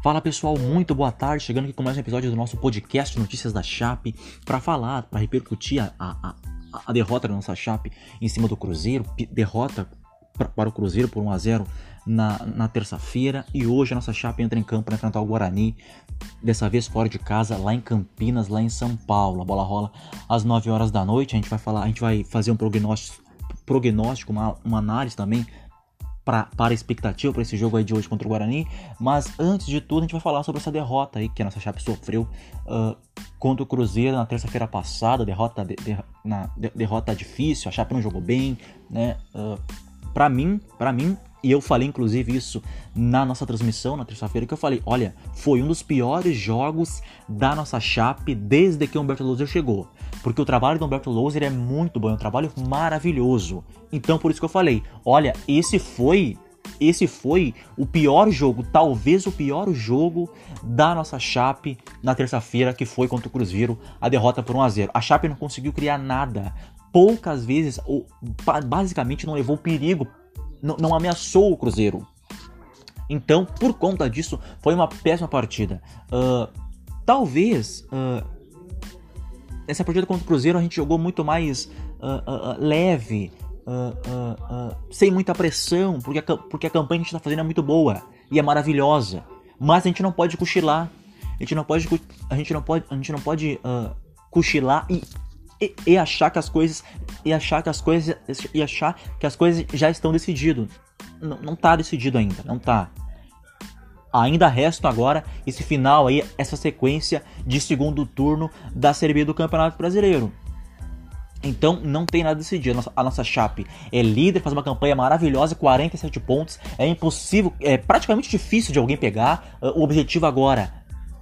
Fala pessoal, muito boa tarde. Chegando aqui com mais um episódio do nosso podcast Notícias da Chape para falar, para repercutir a, a, a, derrota da nossa Chape em cima do Cruzeiro, derrota para o Cruzeiro por 1 a 0 na, na terça-feira e hoje a nossa Chape entra em campo para enfrentar o Guarani, dessa vez fora de casa, lá em Campinas, lá em São Paulo. A bola rola às 9 horas da noite. A gente vai falar, a gente vai fazer um prognóstico, prognóstico uma, uma análise também pra, para a expectativa para esse jogo aí de hoje contra o Guarani. Mas antes de tudo, a gente vai falar sobre essa derrota aí que a nossa Chape sofreu uh, contra o Cruzeiro na terça-feira passada. Derrota, de, de, na, de, derrota difícil, a Chape não jogou bem, né? Uh, para mim, para mim, e eu falei inclusive isso na nossa transmissão na terça-feira que eu falei, olha, foi um dos piores jogos da nossa Chape desde que o Humberto Loser chegou. Porque o trabalho do Humberto Loser é muito bom, é um trabalho maravilhoso. Então por isso que eu falei, olha, esse foi esse foi o pior jogo, talvez o pior jogo da nossa Chape na terça-feira, que foi contra o Cruzeiro, a derrota por 1 a 0. A Chape não conseguiu criar nada. Poucas vezes, ou basicamente não levou perigo não, não ameaçou o Cruzeiro. Então, por conta disso, foi uma péssima partida. Uh, talvez uh, essa partida contra o Cruzeiro a gente jogou muito mais uh, leve, sem muita pressão, porque a, porque a campanha que a gente está fazendo é muito boa e é maravilhosa. Mas a gente não pode cochilar. A gente não pode, a gente não pode, a gente não pode cochilar e e, e, achar que as coisas e achar que as coisas e achar que as coisas já estão decidido. Não, não tá decidido ainda, não tá. Ainda resta agora esse final aí, essa sequência de segundo turno da Série B do Campeonato Brasileiro. Então não tem nada decidido. A nossa, a nossa Chape é líder, faz uma campanha maravilhosa, 47 pontos. É impossível, é praticamente difícil de alguém pegar. O objetivo agora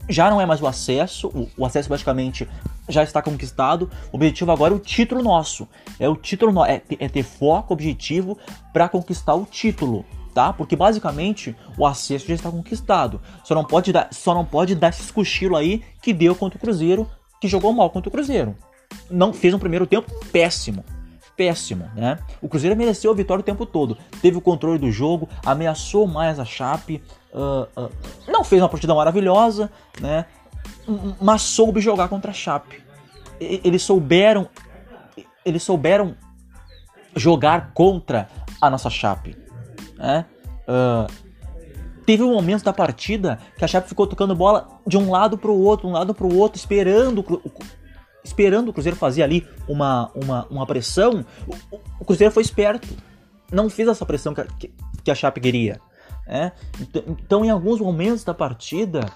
já não é mais o acesso, o, o acesso basicamente já está conquistado. O objetivo agora é o título nosso. É o título no... é, é ter foco, objetivo para conquistar o título, tá? Porque basicamente o acesso já está conquistado. Só não pode dar, só não pode dar esse cochilo aí que deu contra o Cruzeiro, que jogou mal contra o Cruzeiro. Não fez um primeiro tempo péssimo. Péssimo, né? O Cruzeiro mereceu a vitória o tempo todo. Teve o controle do jogo, ameaçou mais a Chape, uh, uh, não fez uma partida maravilhosa, né? Mas soube jogar contra a Chape. Eles souberam, eles souberam jogar contra a nossa Chape. Né? Uh, teve um momento da partida que a Chape ficou tocando bola de um lado para o outro, um lado para o outro, esperando esperando o Cruzeiro fazer ali uma, uma, uma pressão. O, o Cruzeiro foi esperto, não fez essa pressão que, que, que a Chape queria. Né? Então, então, em alguns momentos da partida,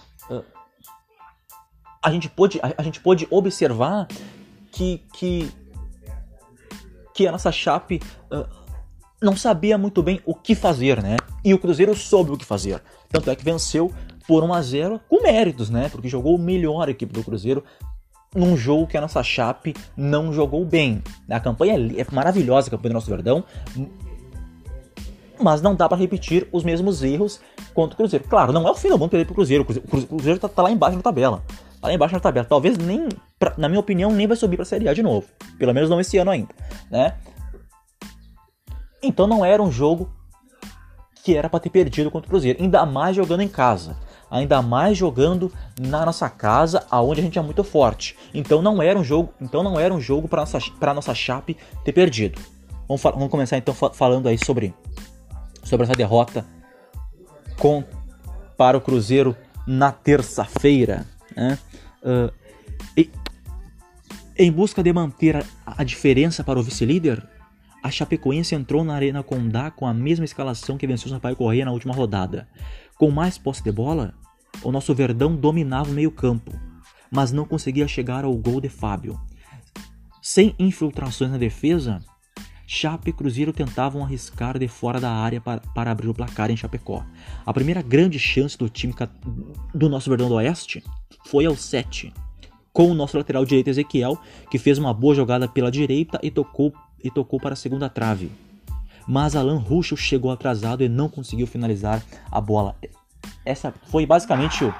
a gente pôde, a, a, gente pôde observar que, que, que a nossa Chape uh, não sabia muito bem o que fazer, né? E o Cruzeiro soube o que fazer. Tanto é que venceu por 1 a 0 com méritos, né? Porque jogou melhor a equipe do Cruzeiro num jogo que a nossa Chape não jogou bem. A campanha é, maravilhosa, a campanha do nosso Verdão, mas não dá para repetir os mesmos erros contra o Cruzeiro. Claro, não é o fim do mundo perder pro Cruzeiro. O Cruzeiro tá, tá lá embaixo na tabela lá embaixo na tabela. Talvez nem, pra, na minha opinião, nem vai subir para a Série A de novo. Pelo menos não esse ano ainda, né? Então não era um jogo que era para ter perdido contra o Cruzeiro, ainda mais jogando em casa, ainda mais jogando na nossa casa, aonde a gente é muito forte. Então não era um jogo, então não era um jogo para nossa para nossa Chape ter perdido. Vamos, vamos começar então falando aí sobre sobre essa derrota com para o Cruzeiro na terça-feira. Né? Uh, e, em busca de manter a, a diferença para o vice-líder, a Chapecoense entrou na Arena Condá com a mesma escalação que venceu o Sampaio Correia na última rodada. Com mais posse de bola, o nosso Verdão dominava o meio-campo, mas não conseguia chegar ao gol de Fábio. Sem infiltrações na defesa, Chape e Cruzeiro tentavam arriscar de fora da área para, para abrir o placar em Chapecó. A primeira grande chance do time do nosso Verdão do Oeste foi ao 7, com o nosso lateral direito Ezequiel, que fez uma boa jogada pela direita e tocou, e tocou para a segunda trave. Mas Alan Ruschel chegou atrasado e não conseguiu finalizar a bola. Essa foi basicamente o,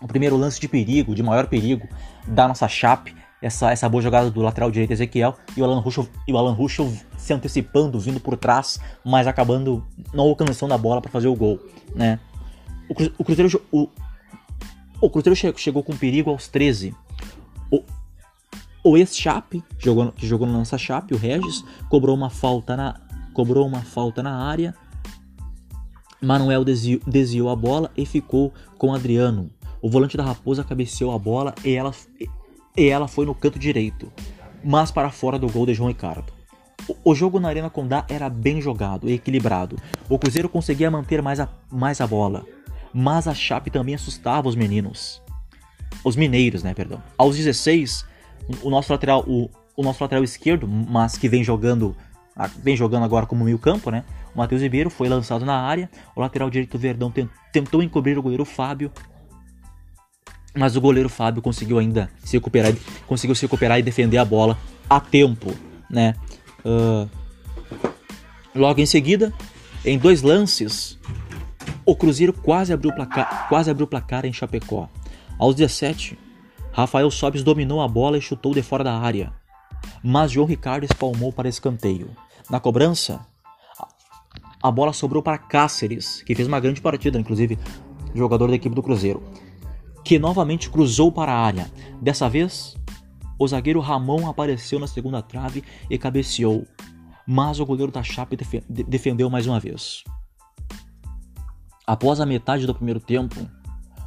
o primeiro lance de perigo, de maior perigo da nossa Chape essa, essa boa jogada do lateral direito Ezequiel e o Alan Ruschel, e o Alan Ruschel se antecipando, vindo por trás, mas acabando não alcançando a bola para fazer o gol, né? o Cruzeiro, o, o Cruzeiro chegou com perigo aos 13. O, o ex-Chape, que jogou no nossa Chape, o Regis, cobrou uma falta na, cobrou uma falta na área. Manuel desviou, desviou a bola e ficou com Adriano. O volante da Raposa cabeceou a bola e ela, e ela foi no canto direito, mas para fora do gol de João Ricardo. O jogo na Arena Condá era bem jogado e equilibrado. O Cruzeiro conseguia manter mais a, mais a bola, mas a Chape também assustava os meninos. Os mineiros, né, perdão. Aos 16, o nosso lateral, o, o nosso lateral esquerdo, mas que vem jogando, vem jogando agora como meio-campo, né? O Matheus Ribeiro foi lançado na área. O lateral direito Verdão tentou encobrir o goleiro Fábio, mas o goleiro Fábio conseguiu ainda se recuperar, conseguiu se recuperar e defender a bola a tempo, né? Uh, logo em seguida, em dois lances, o Cruzeiro quase abriu o placar, quase abriu o placar em Chapecó. Aos 17, Rafael Sobes dominou a bola e chutou de fora da área, mas João Ricardo espalmou para escanteio. Na cobrança, a bola sobrou para Cáceres, que fez uma grande partida, inclusive jogador da equipe do Cruzeiro, que novamente cruzou para a área. Dessa vez, o zagueiro Ramon apareceu na segunda trave e cabeceou, mas o goleiro da Chape defendeu mais uma vez. Após a metade do primeiro tempo,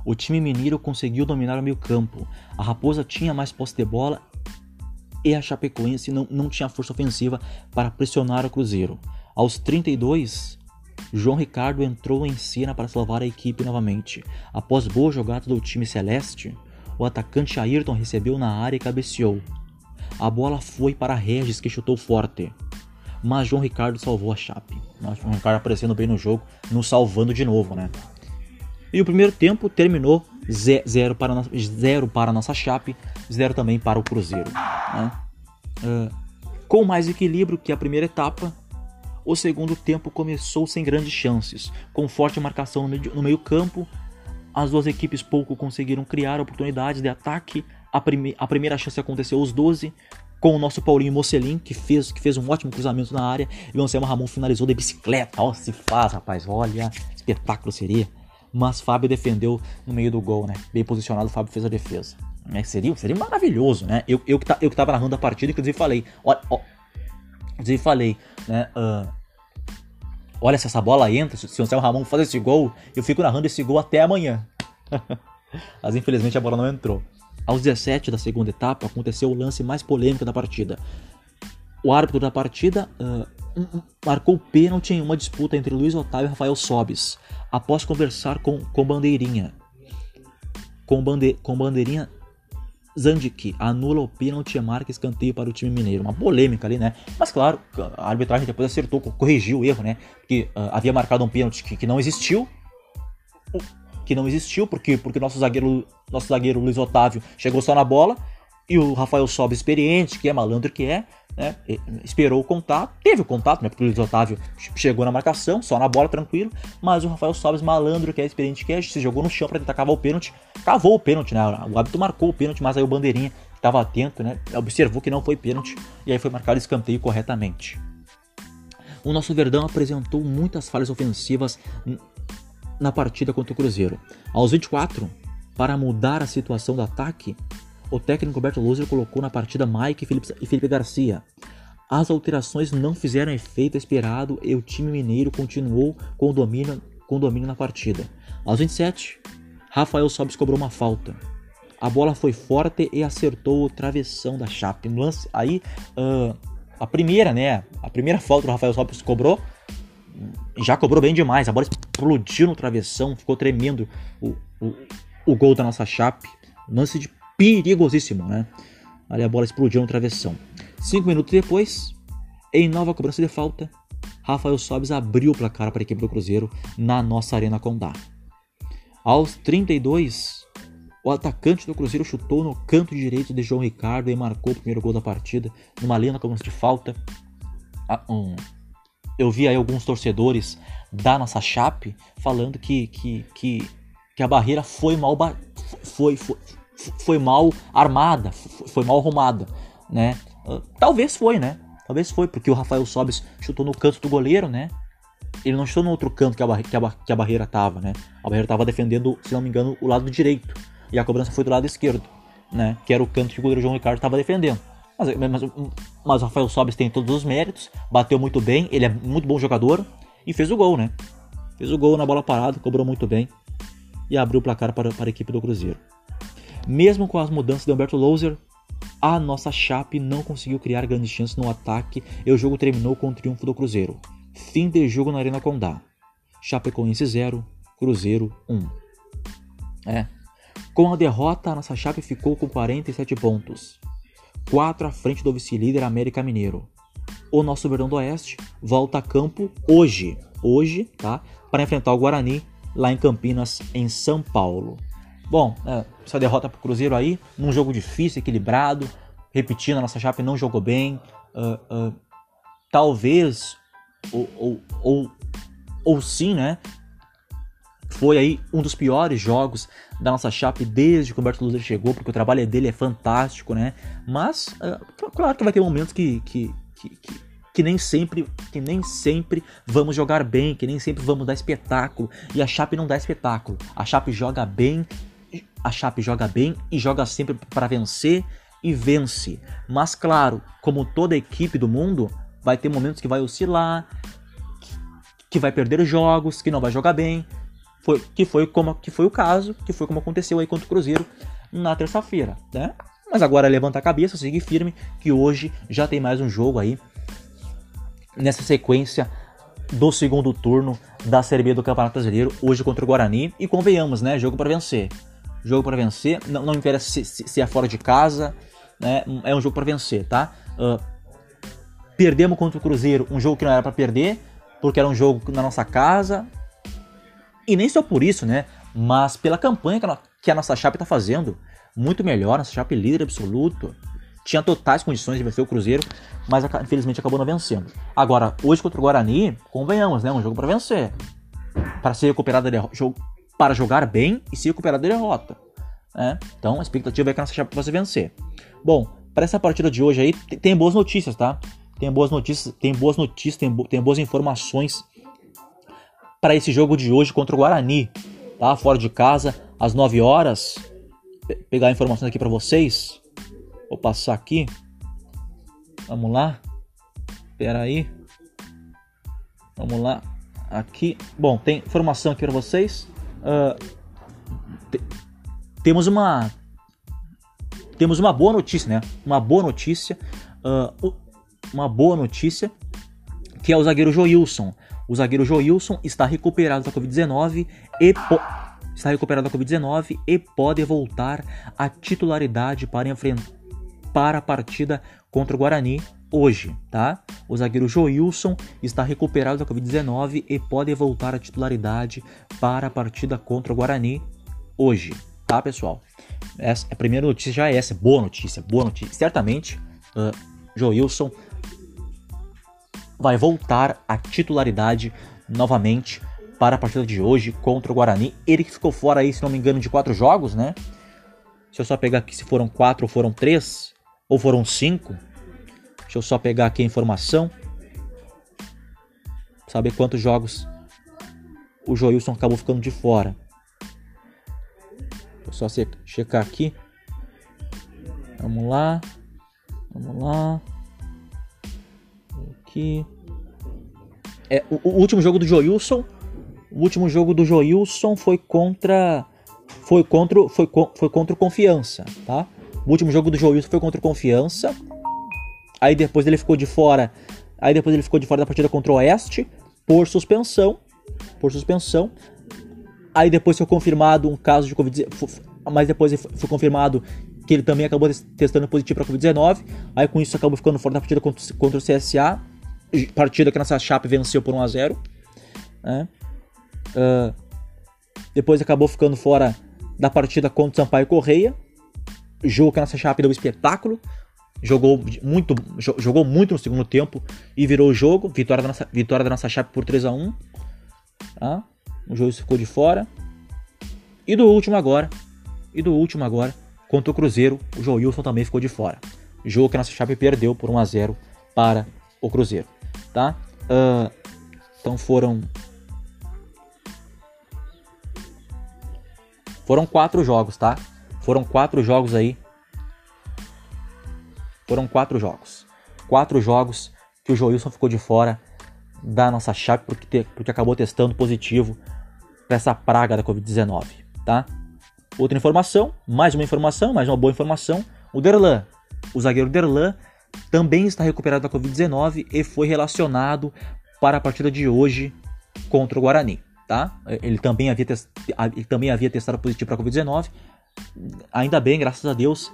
o time mineiro conseguiu dominar o meio campo. A Raposa tinha mais posse de bola e a Chapecoense não, não tinha força ofensiva para pressionar o Cruzeiro. Aos 32, João Ricardo entrou em cena para salvar a equipe novamente. Após boa jogada do time celeste, o atacante Ayrton recebeu na área e cabeceou. A bola foi para Regis que chutou forte. Mas João Ricardo salvou a Chape. João Ricardo aparecendo bem no jogo, nos salvando de novo, né? E o primeiro tempo terminou 0 para, zero para a nossa Chape, 0 também para o Cruzeiro. Né? Uh, com mais equilíbrio que a primeira etapa, o segundo tempo começou sem grandes chances, com forte marcação no meio, no meio campo as duas equipes pouco conseguiram criar oportunidades de ataque. A, prime a primeira chance aconteceu aos 12, com o nosso Paulinho Mocelin, que fez, que fez um ótimo cruzamento na área, e o Anselmo Ramon finalizou de bicicleta. Ó, se faz, rapaz, olha, espetáculo seria. Mas Fábio defendeu no meio do gol, né? Bem posicionado, o Fábio fez a defesa. É, seria, seria maravilhoso, né? Eu, eu, que tá, eu que tava narrando a partida, inclusive falei, ó, ó, inclusive falei, né? Uh, Olha, se essa bola entra, se o Anselmo Ramon faz esse gol, eu fico narrando esse gol até amanhã. Mas infelizmente a bola não entrou. Aos 17 da segunda etapa aconteceu o lance mais polêmico da partida. O árbitro da partida uh, marcou pênalti em uma disputa entre Luiz Otávio e Rafael Sobis, após conversar com, com Bandeirinha. Com, bande, com Bandeirinha Zandic anula o pênalti e marca escanteio para o time mineiro. Uma polêmica ali, né? Mas claro, a arbitragem depois acertou, corrigiu o erro, né? Porque uh, havia marcado um pênalti que, que, não existiu. Que não existiu, porque porque nosso zagueiro, nosso zagueiro Luiz Otávio chegou só na bola. E o Rafael Sobe, experiente, que é malandro que é, né? Esperou o contato, teve o contato, né? Porque o Luiz Otávio chegou na marcação, só na bola, tranquilo. Mas o Rafael Sobes, malandro que é experiente que é, se jogou no chão para tentar cavar o pênalti. Cavou o pênalti, né? O hábito marcou o pênalti, mas aí o Bandeirinha estava atento, né? Observou que não foi pênalti e aí foi marcado escanteio corretamente. O nosso Verdão apresentou muitas falhas ofensivas na partida contra o Cruzeiro. Aos 24, para mudar a situação do ataque, o técnico Roberto Loser colocou na partida Mike e Felipe, Garcia. As alterações não fizeram efeito esperado e o time mineiro continuou com o domínio, com o domínio na partida. Aos 27, Rafael Sobis cobrou uma falta. A bola foi forte e acertou o travessão da Chape. No lance, aí, uh, a primeira, né? A primeira falta do Rafael Sobis cobrou, já cobrou bem demais. A bola explodiu no travessão, ficou tremendo o, o, o gol da nossa Chape. Lance de perigosíssimo, né? Ali a bola explodiu no travessão. Cinco minutos depois, em nova cobrança de falta, Rafael Sobes abriu o placar para a equipe do Cruzeiro na nossa Arena Condá. Aos 32, o atacante do Cruzeiro chutou no canto direito de João Ricardo e marcou o primeiro gol da partida, numa linha cobrança de falta. Ah, eu vi aí alguns torcedores da nossa Chape falando que, que, que, que a barreira foi mal, foi, foi, foi mal armada, foi mal arrumada, né? Talvez foi, né? Talvez foi, porque o Rafael Sobis chutou no canto do goleiro, né? ele não chutou no outro canto que a, que a, que a barreira tava, né? A barreira tava defendendo, se não me engano, o lado direito. E a cobrança foi do lado esquerdo, né? Que era o canto que o goleiro João Ricardo estava defendendo. Mas, mas, mas o Rafael Sobis tem todos os méritos, bateu muito bem, ele é muito bom jogador e fez o gol, né? Fez o gol na bola parada, cobrou muito bem e abriu o placar para, para a equipe do Cruzeiro. Mesmo com as mudanças de Humberto Louser, a nossa Chape não conseguiu criar grandes chances no ataque e o jogo terminou com o triunfo do Cruzeiro. Fim de jogo na Arena Condá. Chapecoense 0, Cruzeiro 1. É. Com a derrota, a nossa Chape ficou com 47 pontos. 4 à frente do vice-líder América Mineiro. O nosso Verdão do Oeste volta a campo hoje, hoje, tá? Para enfrentar o Guarani lá em Campinas, em São Paulo. Bom, é, essa derrota para o Cruzeiro aí, num jogo difícil, equilibrado, repetindo, a nossa Chape não jogou bem. Uh, uh, talvez, ou, ou, ou, ou sim, né? Foi aí um dos piores jogos da nossa Chape desde que o Humberto Luzer chegou, porque o trabalho dele é fantástico, né? Mas, uh, claro que vai ter momentos que, que, que, que que nem sempre, que nem sempre vamos jogar bem, que nem sempre vamos dar espetáculo. E a Chape não dá espetáculo. A Chape joga bem, a Chape joga bem e joga sempre para vencer e vence. Mas claro, como toda equipe do mundo, vai ter momentos que vai oscilar, que vai perder jogos, que não vai jogar bem. Foi, que foi como que foi o caso, que foi como aconteceu aí contra o Cruzeiro na terça-feira, né? Mas agora levanta a cabeça, seguir firme, que hoje já tem mais um jogo aí nessa sequência do segundo turno da Série B do Campeonato Brasileiro, hoje contra o Guarani. E convenhamos, né? Jogo para vencer. Jogo para vencer. Não, não interessa se, se, se, é fora de casa, né? É um jogo para vencer, tá? Uh, perdemos contra o Cruzeiro, um jogo que não era para perder, porque era um jogo na nossa casa. E nem só por isso, né? Mas pela campanha que a, que a nossa Chape tá fazendo. Muito melhor, nossa Chape líder absoluto tinha totais condições de vencer o Cruzeiro, mas infelizmente acabou não vencendo. Agora, hoje contra o Guarani, convenhamos, né? Um jogo para vencer. Para ser recuperado da para jogar bem e se recuperar da derrota. Né? Então a expectativa é que a nossa chave possa vencer. Bom, para essa partida de hoje aí, tem, boas notícias, tá? Tem boas notícias, tem boas notícias, tem, bo tem boas informações para esse jogo de hoje contra o Guarani, tá? Fora de casa, às 9 horas. Pe pegar informações aqui para vocês. Vou passar aqui. Vamos lá. Espera aí. Vamos lá. Aqui. Bom, tem informação aqui para vocês. Uh, te, temos uma temos uma boa notícia, né? Uma boa notícia. Uh, uma boa notícia que é o zagueiro Joilson. O zagueiro Joilson está recuperado da Covid-19 e está recuperado da Covid-19 e pode voltar à titularidade para enfrentar para a partida contra o Guarani hoje, tá? O zagueiro Joilson está recuperado da Covid-19 e pode voltar à titularidade para a partida contra o Guarani hoje, tá, pessoal? Essa, a primeira notícia já é essa, boa notícia, boa notícia. Certamente, uh, Joilson vai voltar à titularidade novamente para a partida de hoje contra o Guarani. Ele que ficou fora aí, se não me engano, de quatro jogos, né? Se eu só pegar aqui se foram quatro ou foram três, ou foram cinco? Deixa eu só pegar aqui a informação. Saber quantos jogos o Joilson acabou ficando de fora. Vou só checar aqui. Vamos lá. Vamos lá. Aqui. É, o, o, último jogo do Joilson. O último jogo do Joilson foi contra. Foi contra, foi, foi contra o Confiança, tá? O último jogo do João Wilson foi contra o Confiança. Aí depois ele ficou de fora. Aí depois ele ficou de fora da partida contra o Oeste por suspensão. Por suspensão. Aí depois foi confirmado um caso de Covid. Mas depois foi confirmado que ele também acabou testando positivo para Covid-19. Aí com isso acabou ficando fora da partida contra, o CSA. Partida que nossa Chape venceu por 1 a 0 né? uh, Depois acabou ficando fora da partida contra o Sampaio Correia jogo que a nossa Chape deu um espetáculo. Jogou muito, jogou muito no segundo tempo e virou o jogo. Vitória da nossa, vitória da nossa Chape por 3 a 1 tá? O jogo ficou de fora. E do último agora, e do último agora, contra o Cruzeiro, o Joilson também ficou de fora. Jogo que a nossa Chape perdeu por 1 a 0 para o Cruzeiro, tá? Uh, Então foram. Foram quatro jogos, tá? Foram quatro jogos aí. Foram quatro jogos. Quatro jogos que o Joilson ficou de fora da nossa chave porque, te, porque acabou testando positivo para essa praga da Covid-19, tá? Outra informação, mais uma informação, mais uma boa informação. O Derlan, o zagueiro Derlan, também está recuperado da Covid-19 e foi relacionado para a partida de hoje contra o Guarani, tá? Ele também havia, ele também havia testado positivo para a Covid-19. Ainda bem, graças a Deus,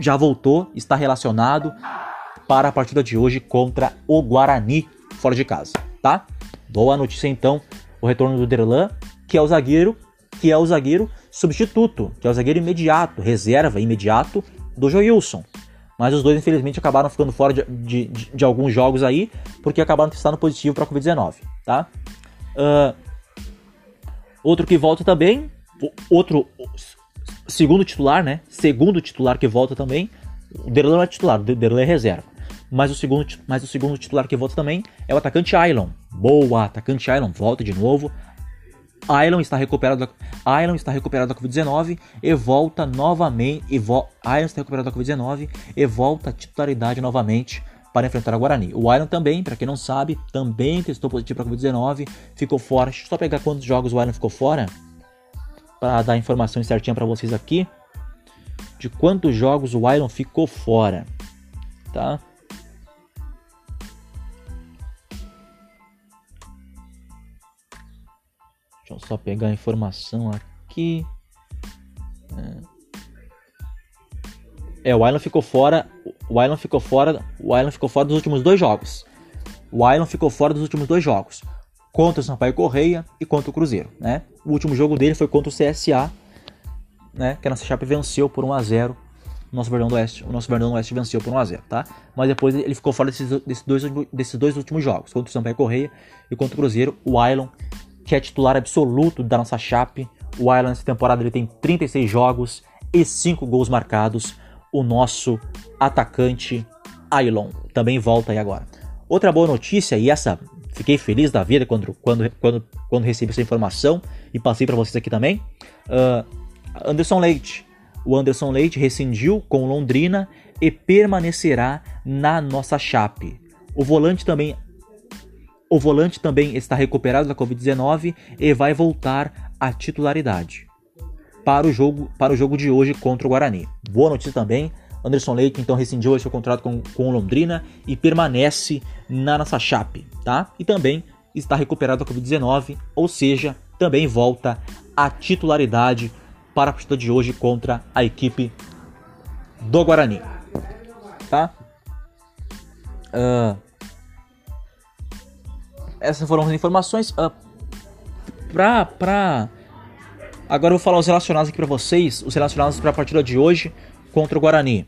já voltou, está relacionado para a partida de hoje contra o Guarani, fora de casa, tá? Boa notícia então, o retorno do Derlan, que é o zagueiro, que é o zagueiro substituto, que é o zagueiro imediato, reserva imediato do Joilson. Mas os dois, infelizmente, acabaram ficando fora de, de, de, de alguns jogos aí, porque acabaram testando positivo para a Covid-19, tá? Uh, outro que volta também, outro segundo titular, né? Segundo titular que volta também, o Derlan é titular, o Derlan é reserva. Mas o, segundo, mas o segundo titular que volta também é o atacante Ailon. Boa, atacante Ailon, volta de novo. Ailon está recuperado da, Ailon está recuperado da Covid-19 e volta novamente. E Ailon está recuperado da Covid-19 e volta à titularidade novamente para enfrentar a Guarani. O Ailon também, para quem não sabe, também testou positivo para a Covid-19, ficou fora. Deixa eu só pegar quantos jogos o Ailon ficou fora para dar informações certinha para vocês aqui de quantos jogos o Ailon ficou fora, tá? Deixa eu só pegar a informação aqui. É, o Island ficou fora. O Island ficou fora. O Island ficou fora dos últimos dois jogos. O Island ficou fora dos últimos dois jogos. Contra o Sampaio Correia e contra o Cruzeiro, né? O último jogo dele foi contra o CSA, né? Que a nossa Chape venceu por 1 a 0 o nosso Verdão do Oeste, o nosso Verdão do Oeste venceu por 1 a 0 tá? Mas depois ele ficou fora desses, desses, dois, desses dois últimos jogos, contra o Sampaio Correia e contra o Cruzeiro. O Island que é titular absoluto da nossa chape. O Island nessa temporada ele tem 36 jogos e 5 gols marcados. O nosso atacante Ailon também volta aí agora. Outra boa notícia, e essa fiquei feliz da vida quando, quando, quando, quando recebi essa informação e passei para vocês aqui também. Uh, Anderson Leite. O Anderson Leite rescindiu com Londrina e permanecerá na nossa chape. O volante também o volante também está recuperado da Covid-19 e vai voltar à titularidade para o jogo para o jogo de hoje contra o Guarani. Boa notícia também. Anderson Leite então rescindiu o seu contrato com, com Londrina e permanece na nossa chape, tá? E também está recuperado da Covid-19, ou seja, também volta à titularidade para a partida de hoje contra a equipe do Guarani, tá? Uh, essas foram as informações. Uh, pra, pra... Agora eu vou falar os relacionados aqui pra vocês. Os relacionados para a partida de hoje contra o Guarani.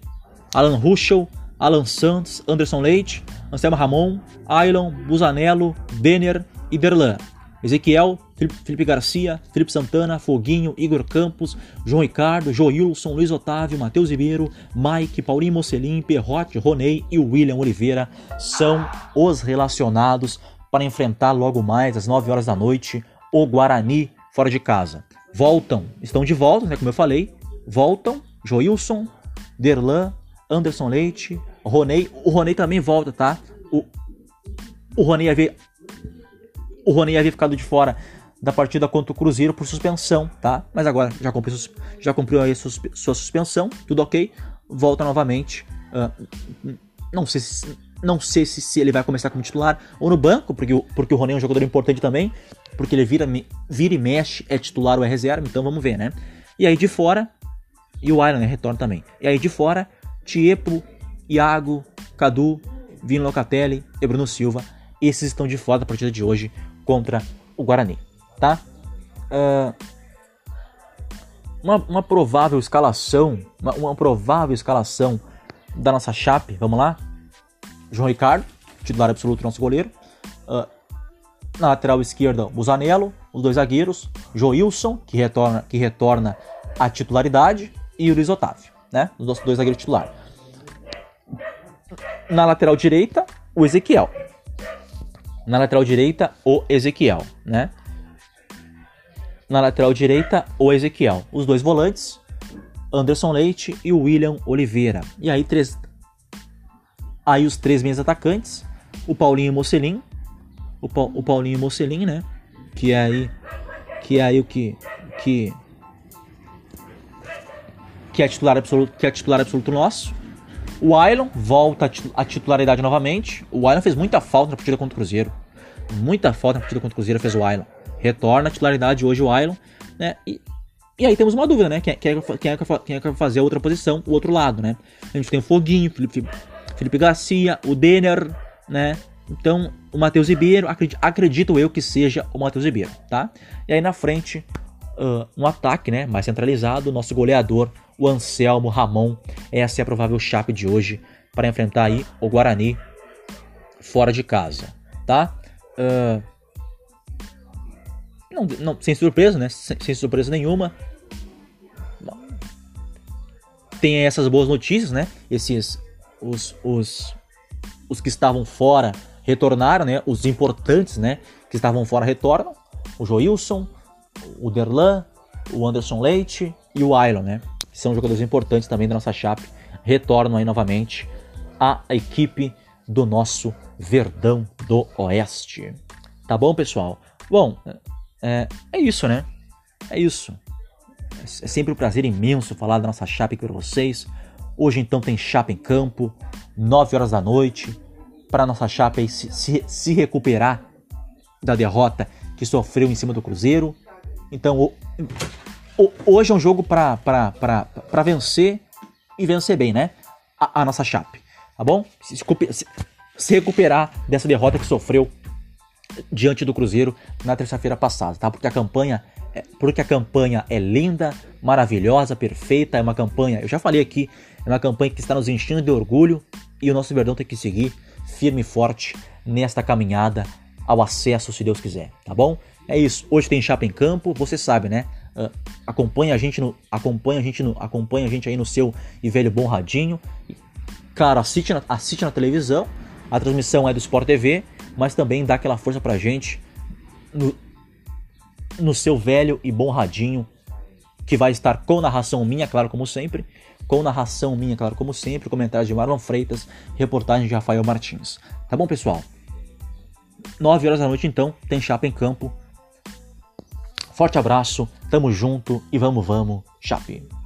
Alan Ruschel, Alan Santos, Anderson Leite, Anselmo Ramon, Ailon, Busanello, Denner e Derlan. Ezequiel, Felipe Garcia, Felipe Santana, Foguinho, Igor Campos, João Ricardo, Joilson, Luiz Otávio, Matheus Ribeiro, Mike, Paulinho Mocelin, Perrote, Ronei e William Oliveira são os relacionados para enfrentar logo mais às 9 horas da noite o Guarani fora de casa. Voltam, estão de volta, né, como eu falei, voltam Joilson, Derlan, Anderson Leite, Ronei, o Ronei também volta, tá? O, o Ronei havia o Ronei havia ficado de fora da partida contra o Cruzeiro por suspensão, tá? Mas agora já cumpriu, já cumpriu aí sua, suspensão, tudo ok, volta novamente. Uh, não sei se não sei se, se ele vai começar como titular ou no banco, porque, porque o Rony é um jogador importante também, porque ele vira, vira e mexe, é titular ou é reserva, então vamos ver, né? E aí de fora, e o né, retorna também. E aí de fora, Tiepo, Iago, Cadu, Vino Locatelli e Bruno Silva. Esses estão de fora da partida de hoje contra o Guarani, tá? Uh, uma, uma, provável escalação, uma, uma provável escalação da nossa chape, vamos lá? João Ricardo, titular absoluto nosso goleiro. Uh, na lateral esquerda, Busanello, os dois zagueiros, Joilson, que retorna, que retorna à titularidade, e o Luiz Otávio, né? Os nossos dois zagueiros titulares. Na lateral direita, o Ezequiel. Na lateral direita, o Ezequiel, né? Na lateral direita, o Ezequiel. Os dois volantes, Anderson Leite e o William Oliveira. E aí, três... aí os três meios atacantes, o Paulinho Mocelin, o, pa... o Paulinho Mocelin, né? Que é aí, que é aí o que, que, que é titular absoluto, que é titular absoluto nosso. O Ailon volta à titularidade novamente. O Ailon fez muita falta na partida contra o Cruzeiro. Muita falta na partida contra o Cruzeiro fez o Ailon. Retorna à titularidade hoje o Ailon, né? E, e aí temos uma dúvida, né? Quem, quem, é, quem, é, quem é que vai fazer a outra posição, o outro lado, né? A gente tem o Foguinho, Felipe, Felipe Garcia, o Denner, né? Então, o Matheus Ribeiro, acredito, acredito, eu que seja o Matheus Ribeiro, tá? E aí na frente, uh, um ataque, né? Mais centralizado, nosso goleador, o Anselmo Ramon. Essa é a provável chape de hoje para enfrentar aí o Guarani fora de casa, tá? Uh, não, não, sem surpresa, né? Sem, sem surpresa nenhuma. Tem essas boas notícias, né? Esses os, os, os que estavam fora retornaram, né? Os importantes, né? Que estavam fora retornam. O Joilson, o Derlan, o Anderson Leite e o Ailon, né? São jogadores importantes também da nossa chape. Retornam aí novamente à equipe do nosso Verdão do Oeste. Tá bom, pessoal? Bom, é, é isso, né? É isso. É sempre um prazer imenso falar da nossa chape aqui para vocês. Hoje então tem chapa em campo, 9 horas da noite, para nossa chapa aí se, se, se, recuperar da derrota que sofreu em cima do Cruzeiro. Então o, hoje é um jogo para vencer e vencer bem, né? A, a nossa chape, tá bom? Se, se, se recuperar dessa derrota que sofreu diante do Cruzeiro na terça-feira passada, tá? Porque a campanha é, porque a campanha é linda, maravilhosa, perfeita, é uma campanha, eu já falei aqui, é uma campanha que está nos enchendo de orgulho e o nosso Verdão tem que seguir firme e forte nesta caminhada ao acesso, se Deus quiser, tá bom? É isso. Hoje tem chapa em campo, você sabe, né? Uh, acompanha a gente no, acompanha a gente no, acompanha a gente aí no seu e velho bom radinho. Claro, assiste na, assiste na televisão. A transmissão é do Sport TV mas também dá aquela força pra gente no, no seu velho e bom radinho, que vai estar com narração minha, claro, como sempre, com narração minha, claro, como sempre, comentários de Marlon Freitas, reportagem de Rafael Martins. Tá bom, pessoal? 9 horas da noite, então, tem chapa em campo. Forte abraço, tamo junto e vamos, vamos, chape!